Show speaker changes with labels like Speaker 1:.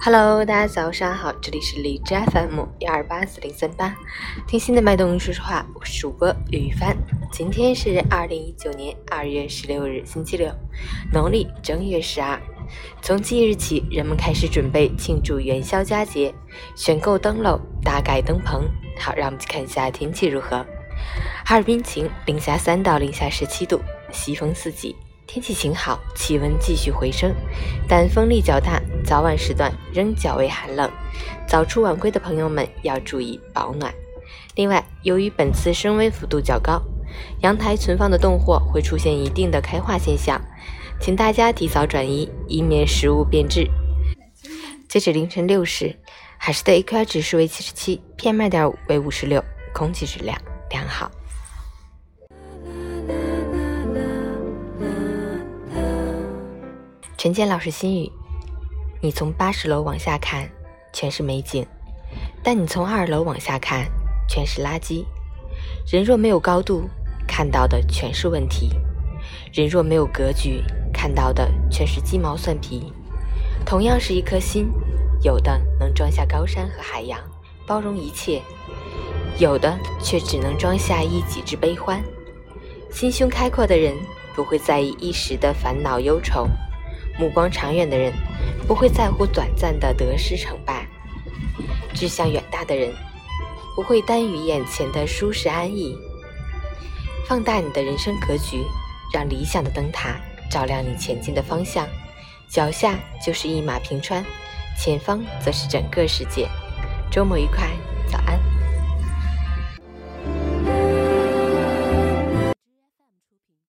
Speaker 1: Hello，大家早上好，这里是荔枝 FM 幺二八四零三八，听心的脉动说实话，我是主播吕帆。今天是二零一九年二月十六日，星期六，农历正月十二。从即日起，人们开始准备庆祝元宵佳节，选购灯笼，大盖灯棚。好，让我们去看一下天气如何。哈尔滨晴，零下三到零下十七度，西风四级。天气晴好，气温继续回升，但风力较大，早晚时段仍较为寒冷。早出晚归的朋友们要注意保暖。另外，由于本次升温幅度较高，阳台存放的冻货会出现一定的开化现象，请大家提早转移，以免食物变质。截止凌晨六时，海市的 AQI 指数为七十七，PM 二点五为五十六，空气质量良好。陈建老师心语：你从八十楼往下看，全是美景；但你从二楼往下看，全是垃圾。人若没有高度，看到的全是问题；人若没有格局，看到的全是鸡毛蒜皮。同样是一颗心，有的能装下高山和海洋，包容一切；有的却只能装下一己之悲欢。心胸开阔的人，不会在意一时的烦恼忧愁。目光长远的人，不会在乎短暂的得失成败；志向远大的人，不会耽于眼前的舒适安逸。放大你的人生格局，让理想的灯塔照亮你前进的方向。脚下就是一马平川，前方则是整个世界。周末愉快，早安。